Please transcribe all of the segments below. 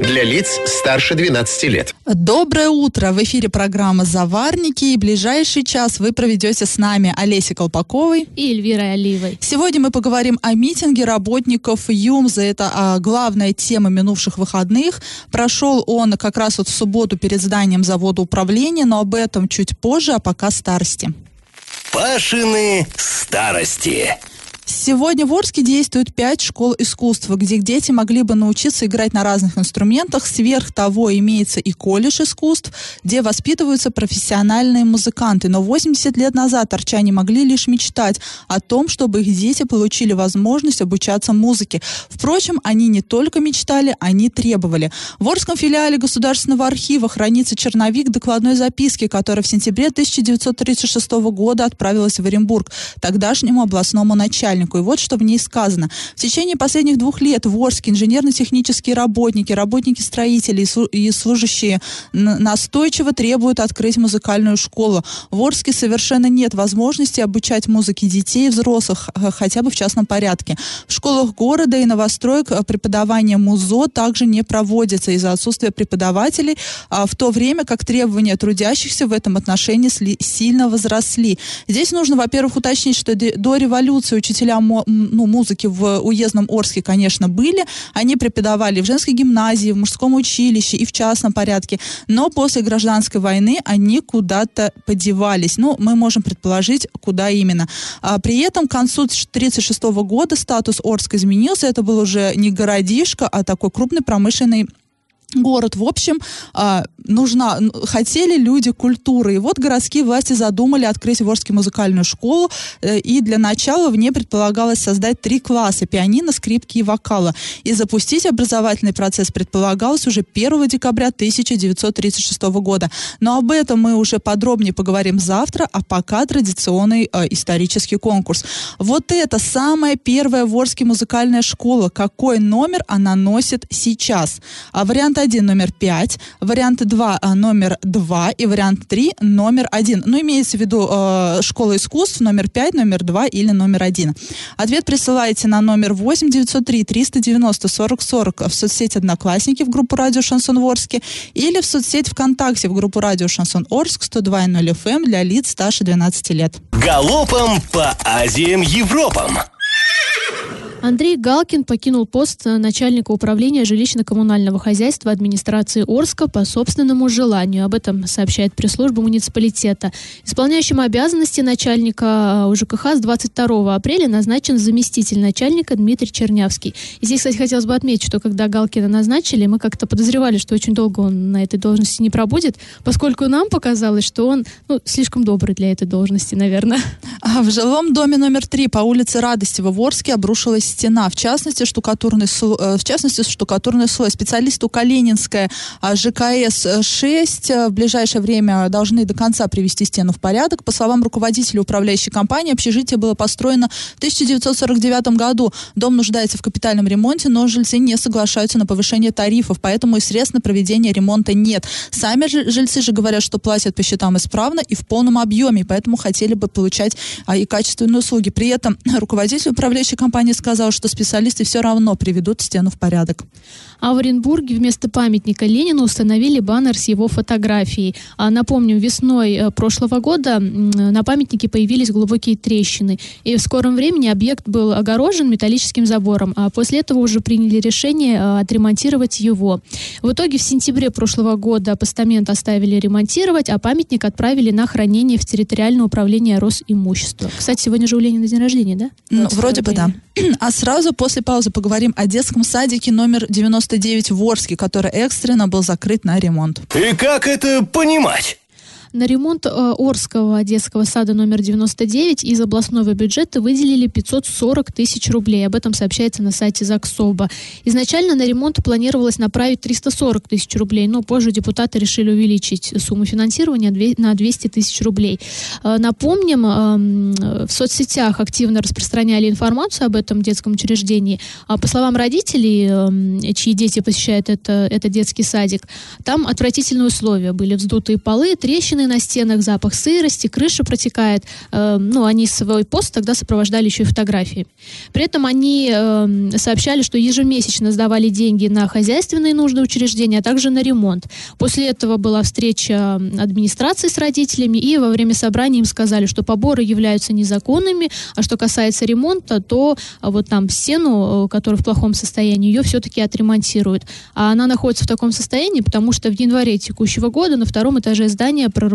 Для лиц старше 12 лет. Доброе утро! В эфире программа «Заварники» и ближайший час вы проведете с нами Олесей Колпаковой и Эльвирой Оливой. Сегодня мы поговорим о митинге работников ЮМЗа. Это а, главная тема минувших выходных. Прошел он как раз вот в субботу перед зданием завода управления, но об этом чуть позже, а пока старости. Пашины старости. Сегодня в Орске действует пять школ искусства, где дети могли бы научиться играть на разных инструментах. Сверх того имеется и колледж искусств, где воспитываются профессиональные музыканты. Но 80 лет назад арчане могли лишь мечтать о том, чтобы их дети получили возможность обучаться музыке. Впрочем, они не только мечтали, они требовали. В Орском филиале Государственного архива хранится черновик докладной записки, которая в сентябре 1936 года отправилась в Оренбург, тогдашнему областному начальнику начальнику. И вот что в ней сказано. В течение последних двух лет в Орске инженерно-технические работники, работники строители и служащие настойчиво требуют открыть музыкальную школу. В Орске совершенно нет возможности обучать музыке детей и взрослых, хотя бы в частном порядке. В школах города и новостроек э, преподавание МУЗО также не проводится из-за отсутствия преподавателей, а в то время как требования трудящихся в этом отношении сильно возросли. Здесь нужно, во-первых, уточнить, что до революции учителя учителя ну, музыки в уездном Орске, конечно, были. Они преподавали в женской гимназии, в мужском училище и в частном порядке. Но после гражданской войны они куда-то подевались. Ну, мы можем предположить, куда именно. А при этом к концу 1936 года статус Орска изменился. Это был уже не городишко, а такой крупный промышленный город. В общем, а, нужна, хотели люди культуры. И вот городские власти задумали открыть в музыкальную школу. Э, и для начала в ней предполагалось создать три класса – пианино, скрипки и вокала. И запустить образовательный процесс предполагалось уже 1 декабря 1936 года. Но об этом мы уже подробнее поговорим завтра, а пока традиционный э, исторический конкурс. Вот это самая первая в музыкальная школа. Какой номер она носит сейчас? А вариант 1 номер 5, вариант 2 а, номер 2 и вариант 3 номер 1. Ну, имеется в виду э, школа искусств номер 5, номер 2 или номер 1. Ответ присылайте на номер 8 903 390 40 40 в соцсети Одноклассники в группу Радио Шансон Орске или в соцсеть ВКонтакте в группу Радио Шансон Орск 102.0 FM эм для лиц старше 12 лет. Галопом по Азиям Европам! Андрей Галкин покинул пост начальника управления жилищно-коммунального хозяйства администрации Орска по собственному желанию. Об этом сообщает пресс-служба муниципалитета. Исполняющим обязанности начальника УЖКХ с 22 апреля назначен заместитель начальника Дмитрий Чернявский. И здесь, кстати, хотелось бы отметить, что когда Галкина назначили, мы как-то подозревали, что очень долго он на этой должности не пробудет, поскольку нам показалось, что он ну, слишком добрый для этой должности, наверное. А в жилом доме номер три по улице Радости в Орске обрушилась стена, в частности, штукатурный слой, э, в частности, штукатурный слой. Специалисты Калининская а, ЖКС-6 э, в ближайшее время должны до конца привести стену в порядок. По словам руководителя управляющей компании, общежитие было построено в 1949 году. Дом нуждается в капитальном ремонте, но жильцы не соглашаются на повышение тарифов, поэтому и средств на проведение ремонта нет. Сами жильцы же говорят, что платят по счетам исправно и в полном объеме, поэтому хотели бы получать а, и качественные услуги. При этом руководитель управляющей компании сказал, сказал, что специалисты все равно приведут стену в порядок. А в Оренбурге вместо памятника Ленину установили баннер с его фотографией. А напомню, весной э, прошлого года на памятнике появились глубокие трещины. И в скором времени объект был огорожен металлическим забором. А после этого уже приняли решение э, отремонтировать его. В итоге в сентябре прошлого года постамент оставили ремонтировать, а памятник отправили на хранение в территориальное управление Росимущества. Кстати, сегодня же у Ленина день рождения, да? Ну, вроде бы да. А сразу после паузы поговорим о детском садике номер 99 в Орске, который экстренно был закрыт на ремонт. И как это понимать? На ремонт э, Орского детского сада номер 99 из областного бюджета выделили 540 тысяч рублей. Об этом сообщается на сайте ЗАГСОБа. Изначально на ремонт планировалось направить 340 тысяч рублей, но позже депутаты решили увеличить сумму финансирования на 200 тысяч рублей. Э, напомним, эм, в соцсетях активно распространяли информацию об этом детском учреждении. А по словам родителей, эм, чьи дети посещают это, этот детский садик, там отвратительные условия. Были вздутые полы, трещины на стенах, запах сырости, крыша протекает. Э, ну, они свой пост тогда сопровождали еще и фотографии. При этом они э, сообщали, что ежемесячно сдавали деньги на хозяйственные нужды учреждения, а также на ремонт. После этого была встреча администрации с родителями, и во время собрания им сказали, что поборы являются незаконными, а что касается ремонта, то а, вот там стену, э, которая в плохом состоянии, ее все-таки отремонтируют. А она находится в таком состоянии, потому что в январе текущего года на втором этаже здания прорвало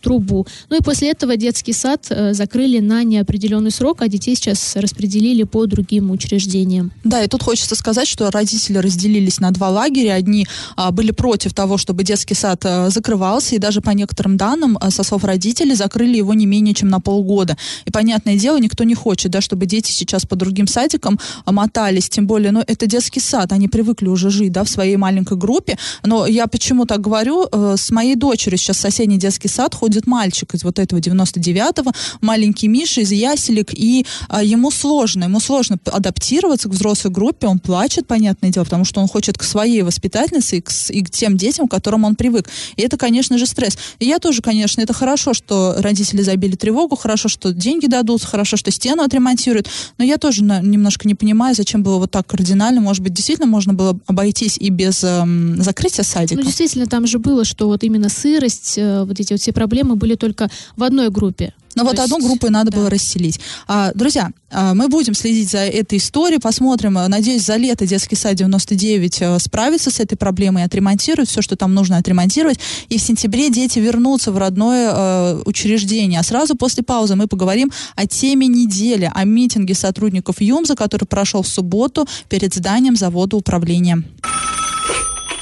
трубу. Ну и после этого детский сад э, закрыли на неопределенный срок, а детей сейчас распределили по другим учреждениям. Да, и тут хочется сказать, что родители разделились на два лагеря. Одни а, были против того, чтобы детский сад а, закрывался, и даже по некоторым данным, а, со слов родителей, закрыли его не менее чем на полгода. И, понятное дело, никто не хочет, да, чтобы дети сейчас по другим садикам мотались, тем более, ну, это детский сад, они привыкли уже жить, да, в своей маленькой группе. Но я почему так говорю, с моей дочерью сейчас соседний детский сад ходит мальчик из вот этого 99-го, маленький Миша из яселек, и а, ему сложно, ему сложно адаптироваться к взрослой группе, он плачет, понятное дело, потому что он хочет к своей воспитательнице и к, и к тем детям, к которым он привык. И это, конечно же, стресс. И я тоже, конечно, это хорошо, что родители забили тревогу, хорошо, что деньги дадут, хорошо, что стену отремонтируют, но я тоже на, немножко не понимаю, зачем было вот так кардинально, может быть, действительно можно было обойтись и без эм, закрытия садика. Ну, действительно, там же было, что вот именно сырость, э, вот эти вот все проблемы были только в одной группе. Но То вот есть, одну группу надо да. было расселить. А, друзья, а, мы будем следить за этой историей, посмотрим. Надеюсь, за лето детский сад 99 а, справится с этой проблемой, отремонтирует все, что там нужно отремонтировать. И в сентябре дети вернутся в родное а, учреждение. А сразу после паузы мы поговорим о теме недели, о митинге сотрудников ЮМЗа, который прошел в субботу перед зданием завода управления.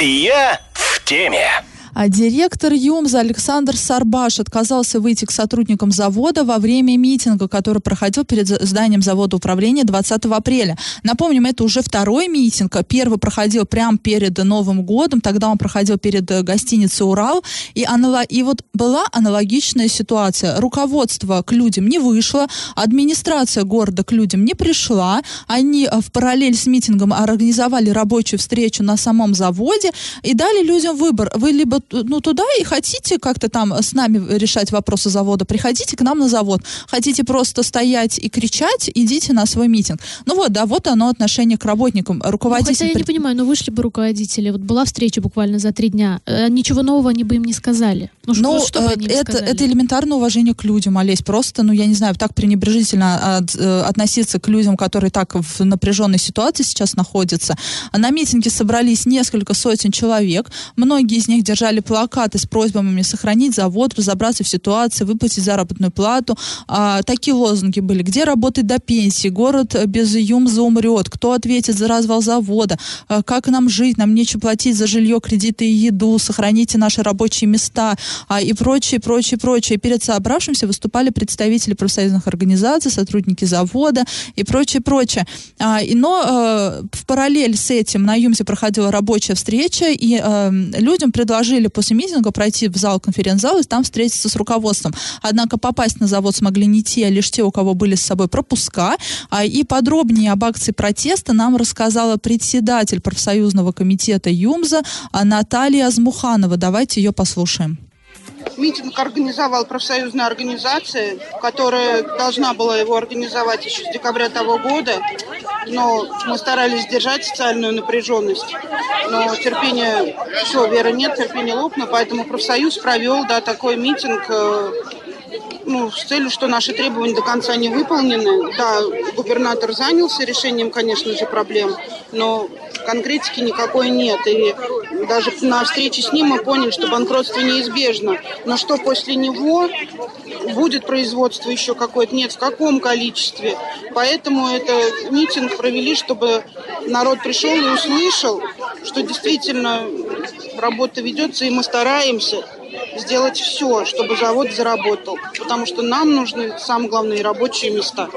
Я в теме. А директор ЮМЗа Александр Сарбаш отказался выйти к сотрудникам завода во время митинга, который проходил перед зданием завода управления 20 апреля. Напомним, это уже второй митинг. Первый проходил прямо перед Новым годом, тогда он проходил перед э, гостиницей «Урал». И, анало... и вот была аналогичная ситуация. Руководство к людям не вышло, администрация города к людям не пришла. Они э, в параллель с митингом организовали рабочую встречу на самом заводе и дали людям выбор. Вы либо ну, туда и хотите как-то там с нами решать вопросы завода, приходите к нам на завод. Хотите просто стоять и кричать, идите на свой митинг. Ну вот, да, вот оно отношение к работникам. Руководитель... Ну, хотя я не понимаю, но вышли бы руководители, вот была встреча буквально за три дня, э, ничего нового они бы им не сказали. Ну, ну что, что бы они это, сказали? это элементарное уважение к людям, Олесь. Просто, ну, я не знаю, так пренебрежительно от, э, относиться к людям, которые так в напряженной ситуации сейчас находятся. На митинге собрались несколько сотен человек. Многие из них держали плакаты с просьбами сохранить завод, разобраться в ситуации, выплатить заработную плату. А, такие лозунги были. Где работать до пенсии? Город без ЮМЗа умрет. Кто ответит за развал завода? А, как нам жить? Нам нечего платить за жилье, кредиты и еду. Сохраните наши рабочие места. А, и прочее, прочее, прочее. Перед собравшимся выступали представители профсоюзных организаций, сотрудники завода и прочее, прочее. А, и, но а, в параллель с этим на ЮМЗе проходила рабочая встреча, и а, людям предложили после митинга пройти в зал конференц-зал и там встретиться с руководством. Однако попасть на завод смогли не те, а лишь те, у кого были с собой пропуска. А, и подробнее об акции протеста нам рассказала председатель профсоюзного комитета ЮМЗа Наталья Азмуханова. Давайте ее послушаем. Митинг организовал профсоюзная организация, которая должна была его организовать еще с декабря того года, но мы старались держать социальную напряженность. Но терпения, все, веры нет, терпения лопнуло, поэтому профсоюз провел да, такой митинг э, ну, с целью, что наши требования до конца не выполнены. Да, губернатор занялся решением, конечно же, проблем, но конкретики никакой нет. И даже на встрече с ним мы поняли, что банкротство неизбежно. Но что после него будет производство еще какое-то? Нет, в каком количестве? Поэтому это митинг провели, чтобы народ пришел и услышал, что действительно работа ведется, и мы стараемся сделать все, чтобы завод заработал, потому что нам нужны, самое главное, рабочие места.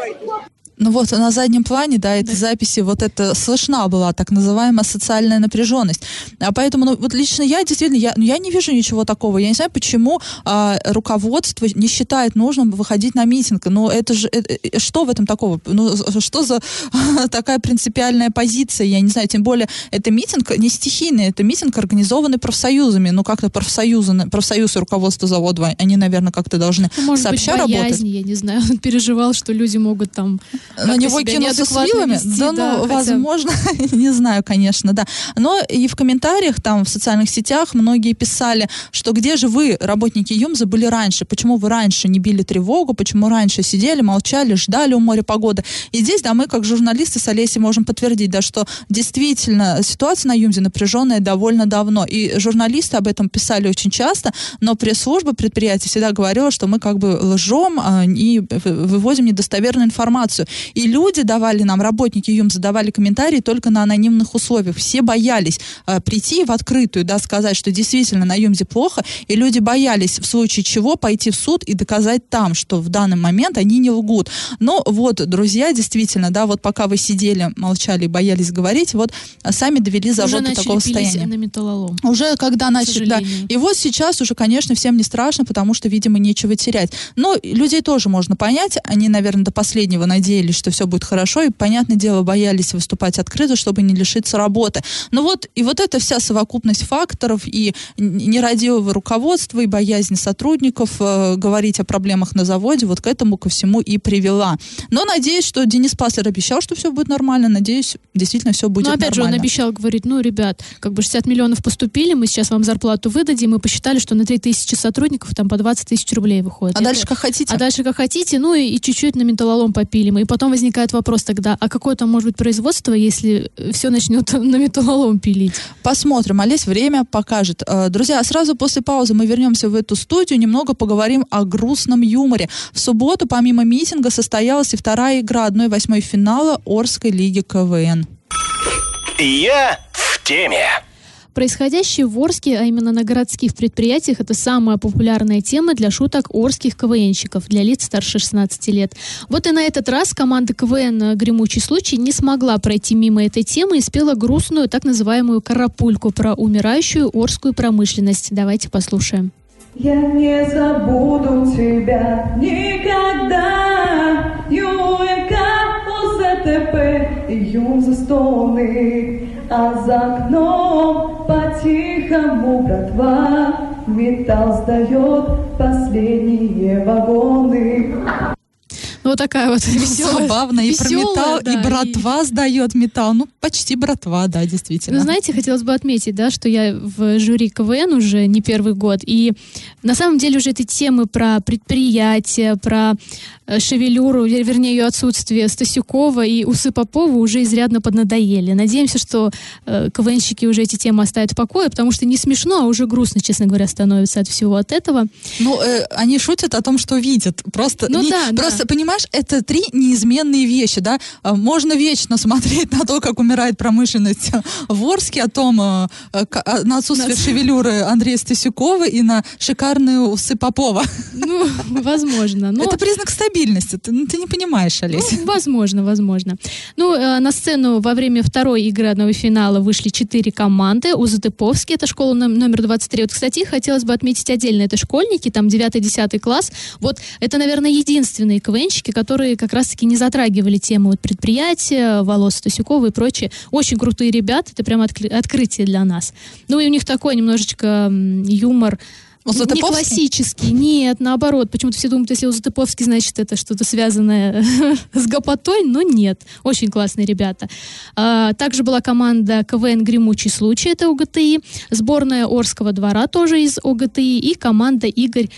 Ну вот на заднем плане, да, этой да. записи вот это слышна была так называемая социальная напряженность. А поэтому, ну вот лично я действительно, я, ну, я не вижу ничего такого. Я не знаю, почему а, руководство не считает нужным выходить на митинг. Ну это же, это, э, что в этом такого? Ну что за такая принципиальная позиция? Я не знаю, тем более это митинг не стихийный, это митинг, организованный профсоюзами. Ну как-то профсоюзы, профсоюз и руководство завода, они, наверное, как-то должны ну, Может сообща быть, боязнь, работать. я не знаю, он переживал, что люди могут там на него кинуться с вилами? Вести, да, да, ну, хотя... возможно, не знаю, конечно, да. Но и в комментариях там в социальных сетях многие писали, что где же вы, работники ЮМЗа, были раньше? Почему вы раньше не били тревогу? Почему раньше сидели, молчали, ждали у моря погоды? И здесь, да, мы как журналисты с Олесей можем подтвердить, да, что действительно ситуация на ЮМЗе напряженная довольно давно. И журналисты об этом писали очень часто, но пресс-служба предприятия всегда говорила, что мы как бы лжем а, и выводим недостоверную информацию. И люди давали нам, работники ЮМ задавали комментарии только на анонимных условиях. Все боялись э, прийти в открытую, да, сказать, что действительно на ЮМЗе плохо, и люди боялись в случае чего пойти в суд и доказать там, что в данный момент они не лгут. Но вот, друзья, действительно, да, вот пока вы сидели, молчали и боялись говорить, вот сами довели завод до такого состояния. на металлолом. Уже когда начали, да. И вот сейчас уже, конечно, всем не страшно, потому что, видимо, нечего терять. Но людей тоже можно понять. Они, наверное, до последнего надеялись, что все будет хорошо, и, понятное дело, боялись выступать открыто, чтобы не лишиться работы. Но вот, и вот эта вся совокупность факторов, и нерадивого руководства, и боязнь сотрудников э, говорить о проблемах на заводе, вот к этому ко всему и привела. Но надеюсь, что Денис Паслер обещал, что все будет нормально, надеюсь, действительно все будет нормально. Но опять нормально. же, он обещал, говорит, ну, ребят, как бы 60 миллионов поступили, мы сейчас вам зарплату выдадим, мы посчитали, что на 3 тысячи сотрудников там по 20 тысяч рублей выходит. А Это... дальше как хотите. А дальше как хотите, ну и, и чуть-чуть на металлолом попили мы. И потом возникает вопрос тогда, а какое там может быть производство, если все начнет на металлолом пилить? Посмотрим, Олесь, время покажет. Э, друзья, сразу после паузы мы вернемся в эту студию, немного поговорим о грустном юморе. В субботу, помимо митинга, состоялась и вторая игра 1-8 финала Орской лиги КВН. Я в теме. Происходящее в Орске, а именно на городских предприятиях, это самая популярная тема для шуток орских КВНщиков, для лиц старше 16 лет. Вот и на этот раз команда КВН «Гремучий случай» не смогла пройти мимо этой темы и спела грустную, так называемую «карапульку» про умирающую орскую промышленность. Давайте послушаем. Я не забуду тебя никогда, ЮМК, ОЗТП, стоны, а за окном по-тихому братва Металл сдает последние вагоны. Ну, вот такая вот веселая. Забавно. И про металл, да, и братва и... сдает металл. Ну, почти братва, да, действительно. Ну, знаете, хотелось бы отметить, да, что я в жюри КВН уже не первый год. И на самом деле уже эти темы про предприятия, про э, шевелюру, вернее, ее отсутствие Стасюкова и Усы Попова уже изрядно поднадоели. Надеемся, что э, КВНщики уже эти темы оставят в покое, потому что не смешно, а уже грустно, честно говоря, становится от всего от этого. Ну, э, они шутят о том, что видят. Просто, ну, не, да, просто да. понимаешь, понимаешь, это три неизменные вещи, да. А, можно вечно смотреть на то, как умирает промышленность в Орске, о том, а, а, на отсутствие шевелюры Андрея Стасюкова и на шикарные усы Попова. Ну, возможно. Но... Это признак стабильности. Ты, ну, ты не понимаешь, Олеся. Ну, возможно, возможно. Ну, э, на сцену во время второй игры одного финала вышли четыре команды. Узатыповский, это школа номер 23. Вот, кстати, хотелось бы отметить отдельно, это школьники, там 9-10 класс. Вот это, наверное, единственные КВНщики, девушки, которые как раз-таки не затрагивали тему вот, предприятия, волос Стасюкова и прочее. Очень крутые ребята, это прям откры- открытие для нас. Ну и у них такой немножечко юмор, не классический, нет, наоборот. Почему-то все думают, если у Затыповский, значит, это что-то связанное с гопотой, но нет. Очень классные ребята. А, также была команда КВН «Гремучий случай», это ОГТИ, сборная Орского двора тоже из ОГТИ, и команда Игорь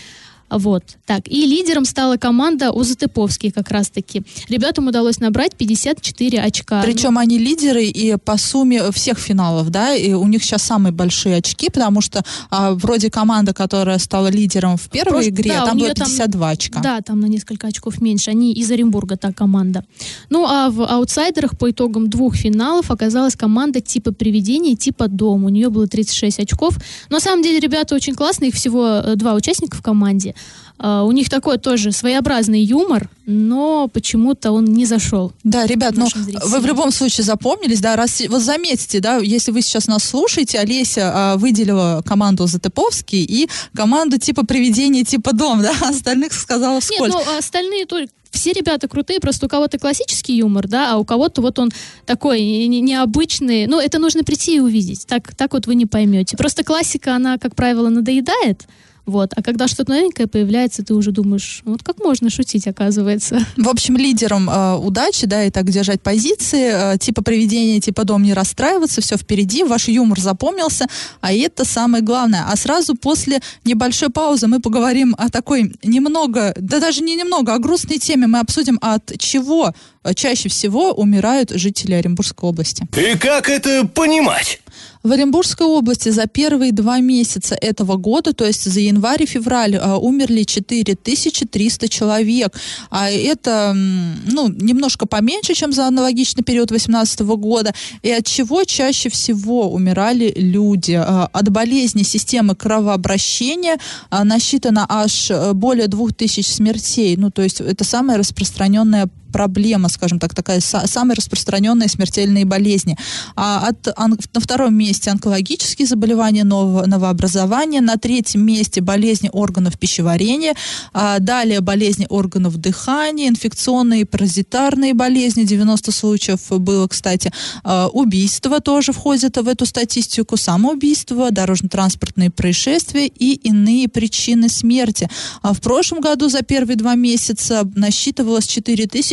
Вот, так. И лидером стала команда Узатыповский как раз-таки. Ребятам удалось набрать 54 очка. Причем они лидеры и по сумме всех финалов, да, и у них сейчас самые большие очки, потому что а, вроде команда, которая стала лидером в первой Просто, игре, да, там было неё там- 52 очка. Да, там на несколько очков меньше. Они из Оренбурга, та команда. Ну, а в аутсайдерах по итогам двух финалов оказалась команда типа «Привидение» и типа «Дом». У нее было 36 очков. Но на самом деле ребята очень классные, их всего э, два участника в команде. А, У них такой тоже своеобразный юмор, но почему-то он не зашел. Да, ребят, ну нашим зрителям. вы в любом случае запомнились, да, раз вот заметьте, да, если вы сейчас нас слушаете, Олеся а, выделила команду Затыповский и команду типа привидение, типа дом, да, остальных сказала Нет, вскользь. ну а остальные только все ребята крутые, просто у кого-то классический юмор, да, а у кого-то вот он такой не- не- необычный. Ну, это нужно прийти и увидеть. Так, так вот вы не поймете. Просто классика, она, как правило, надоедает. Вот. А когда что-то новенькое появляется, ты уже думаешь, вот как можно шутить, оказывается. В общем, лидером э, удачи, да, и так держать позиции, э, типа привидение, типа дом, не расстраиваться, все впереди, ваш юмор запомнился, а это самое главное. А сразу после небольшой паузы мы поговорим о такой немного, да даже не немного, о грустной теме. Мы обсудим, от чего э, чаще всего умирают жители Оренбургской области. И как это понимать? В Оренбургской области за первые два месяца этого года, то есть за январь и февраль, э, умерли 4300 человек. А это, ну, немножко поменьше, чем за аналогичный период 2018 года. И от чего чаще всего умирали люди? Э, От болезни системы кровообращения э, насчитано аж э, более 2000 смертей. Ну, то есть это самая распространенная проблема, скажем так, такая са- самые распространенные смертельные болезни. А от, на втором месте онкологические заболевания нового, новообразования, на третьем месте болезни органов пищеварения, а далее болезни органов дыхания, инфекционные, паразитарные болезни, 90 случаев было, кстати, А, убийства тоже входят в эту статистику, самоубийство, дорожно-транспортные происшествия и иные причины смерти. А в прошлом году за первые два месяца насчитывалось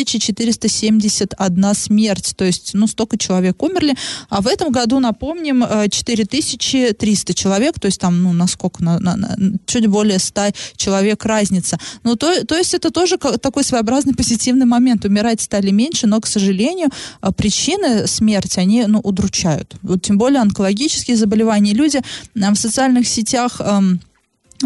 4471 смерть, то есть, ну, столько человек умерли, а в этом году, напомним, э, 4300 человек, то есть там, ну, насколько, на, на- на- чуть более 100 человек разница. Ну, то, то есть это тоже такой своеобразный позитивный момент. Умирать стали меньше, но, к сожалению, э, причины смерти, они, ну, удручают. Вот тем более онкологические заболевания. Люди э, в социальных сетях... эм,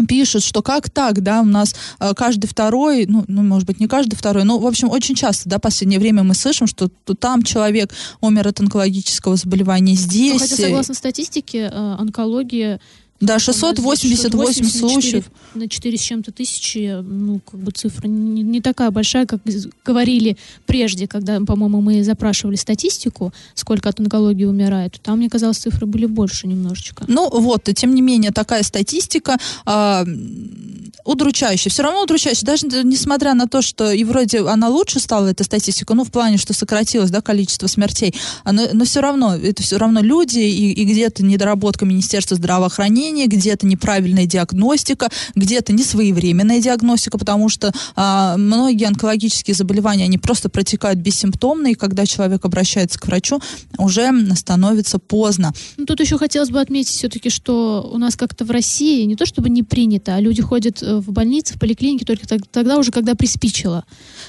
пишут, что как так, да, у нас э, каждый второй, ну, ну, может быть, не каждый второй, но, в общем, очень часто, да, в последнее время мы слышим, что то там человек умер от онкологического заболевания, Ну, здесь... хотя, э, согласно статистике, э, онкология да, 688 случаев. На 4 с чем-то тысячи, ну, как бы цифра не, не такая большая, как говорили прежде, когда, по-моему, мы запрашивали статистику, сколько от онкологии умирает. Там, мне казалось, цифры были больше немножечко. Ну вот, и тем не менее, такая статистика м, удручающая. Все равно удручающая. Даже несмотря на то, что и вроде она лучше стала, эта статистика, ну, в плане, что сократилось, да, количество смертей, а, но, но все равно, это все равно люди, и, и где-то недоработка Министерства здравоохранения, где-то неправильная диагностика, где-то несвоевременная диагностика, потому что а, многие онкологические заболевания, они просто протекают бессимптомно, и когда человек обращается к врачу, уже становится поздно. Ну, тут еще хотелось бы отметить все-таки, что у нас как-то в России не то чтобы не принято, а люди ходят э, в больницы, в поликлинике только тог- тогда уже, когда приспичило.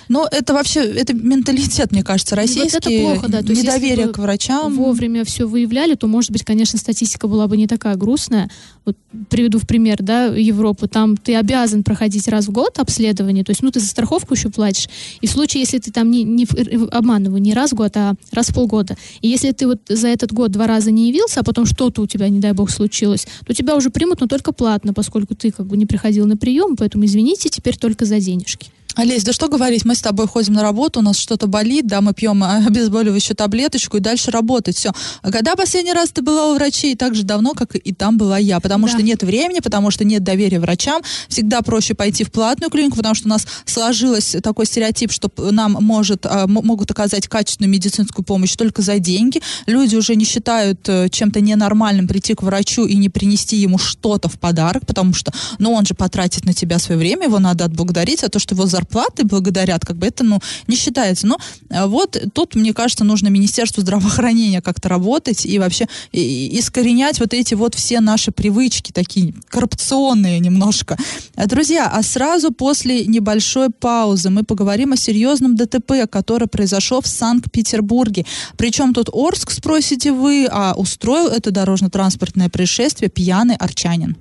Но это вообще, это менталитет, мне кажется, российский. Вот это плохо, да. То есть если Недоверие бы к врачам. вовремя все выявляли, то, может быть, конечно, статистика была бы не такая грустная. Вот приведу в пример, да, Европу. Там ты обязан проходить раз в год обследование, то есть, ну, ты за страховку еще платишь. И в случае, если ты там не, не э, обманываю, не раз в год, а раз в полгода. И если ты вот за этот год два раза не явился, а потом что-то у тебя, не дай бог, случилось, то тебя уже примут, но только платно, поскольку ты как бы не приходил на прием, поэтому извините, теперь только за денежки. Олесь, да что говорить, мы с тобой ходим на работу, у нас что-то болит, да, мы пьем а, обезболивающую таблеточку и дальше работать, все. А когда последний раз ты была у врачей? Так же давно, как и там была я, потому Да. что нет времени, потому что нет доверия врачам, всегда проще пойти в платную клинику, потому что у нас сложилось такой стереотип, что нам может, а, могут оказать качественную медицинскую помощь только за деньги. Люди уже не считают э, чем-то ненормальным прийти к врачу и не принести ему что-то в подарок, потому что, ну, он же потратит на тебя свое время, его надо отблагодарить, а то, что его зарплата зарплатой благодарят, как бы это, ну, не считается. Но э, вот тут, мне кажется, нужно Министерству здравоохранения как-то работать и вообще искоренять вот эти вот все наши привычки, такие коррупционные немножко. Э, друзья, а сразу после небольшой паузы мы поговорим о серьезном ДТП, который произошел в Санкт-Петербурге. Причем тут Орск, спросите вы, а устроил это дорожно-транспортное происшествие пьяный арчанин.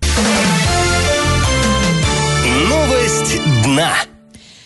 Новость дна.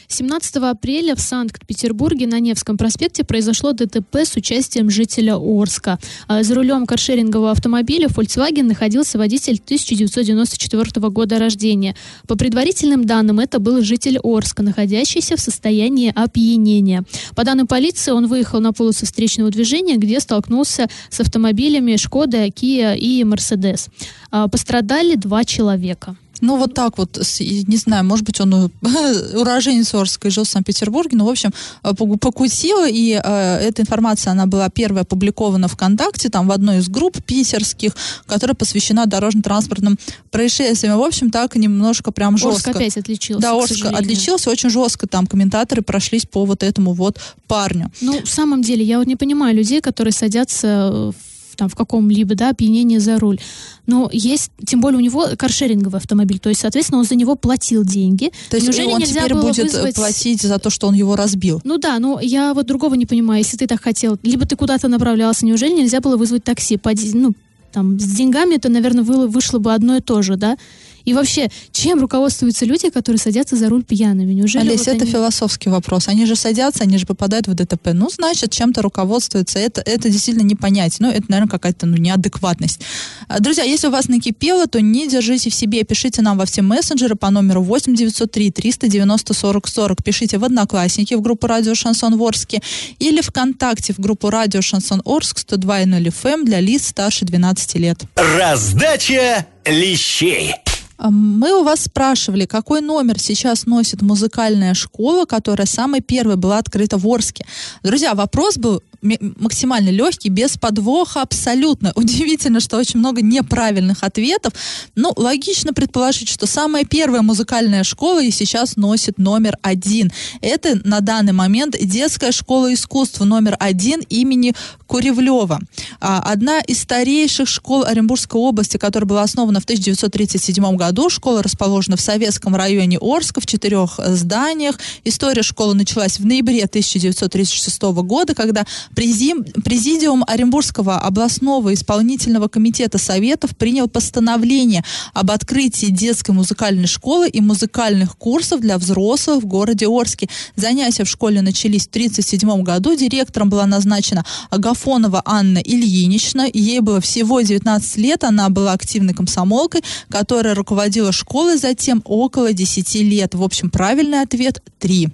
17 апреля в Санкт-Петербурге на Невском проспекте произошло ДТП с участием жителя Орска. А за рулем каршерингового автомобиля Volkswagen находился водитель 1994 года рождения. По предварительным данным, это был житель Орска, находящийся в состоянии опьянения. По данным полиции, он выехал на полосу встречного движения, где столкнулся с автомобилями Шкода, Kia и Мерседес. Пострадали два человека. Ну, вот так вот, не знаю, может быть, он уроженец Орска и жил в Санкт-Петербурге, но, в общем, э, покусил, и э, эта информация, она была первая опубликована ВКонтакте, там, в одной из групп питерских, которая посвящена дорожно-транспортным происшествиям. В общем, так немножко прям жестко. Орск опять отличился, Да, Орск отличился очень жестко, там комментаторы прошлись по вот этому вот парню. Ну, в самом деле, я вот не понимаю людей, которые садятся в там, в каком-либо, да, опьянении за руль. Но есть, тем более у него каршеринговый автомобиль, то есть, соответственно, он за него платил деньги. То есть Неужели он теперь будет вызвать... платить за то, что он его разбил? Ну да, но я вот другого не понимаю. Если ты так хотел, либо ты куда-то направлялся, неужели нельзя было вызвать такси? Ну, там, с деньгами это, наверное, вышло бы одно и то же, да? И вообще, чем руководствуются люди, которые садятся за руль пьяными? Неужели Олесь, вот это они... философский вопрос. Они же садятся, они же попадают в ДТП. Ну, значит, чем-то руководствуются. Это, это действительно не понять. Ну, это, наверное, какая-то ну, неадекватность. А, друзья, если у вас накипело, то не держите в себе. Пишите нам во все мессенджеры по номеру 8 903 390 40 40. Пишите в Одноклассники в группу Радио Шансон Орске или ВКонтакте в группу Радио Шансон Орск 102.0 FM для лиц старше 12 лет. Раздача лещей. Мы у вас спрашивали, какой номер сейчас носит музыкальная школа, которая самой первой была открыта в Орске. Друзья, вопрос был максимально легкий, без подвоха абсолютно. Удивительно, что очень много неправильных ответов. Ну, логично предположить, что самая первая музыкальная школа и сейчас носит номер один. Это на данный момент детская школа искусств номер один имени Куревлева. А, одна из старейших школ Оренбургской области, которая была основана в 1937 году. Школа расположена в Советском районе Орска в четырех зданиях. История школы началась в ноябре 1936 года, когда Президиум Оренбургского областного исполнительного комитета Советов принял постановление об открытии детской музыкальной школы и музыкальных курсов для взрослых в городе Орске. Занятия в школе начались в 1937 году. Директором была назначена Агафонова Анна Ильинична. Ей было всего 19 лет. Она была активной комсомолкой, которая руководила школой затем около 10 лет. В общем, правильный ответ – 3.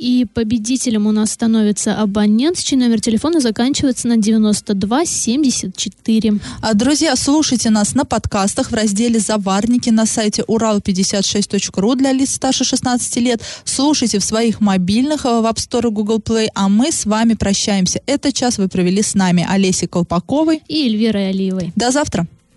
И победителем у нас становится абонент, чей номер телефона заканчивается на 9274. А, друзья, слушайте нас на подкастах в разделе «Заварники» на сайте урал56.ру для лиц старше 16 лет. Слушайте в своих мобильных в App Store Google Play. А мы с вами прощаемся. Этот час вы провели с нами Олесей Колпаковой и Эльвирой Алиевой. До завтра.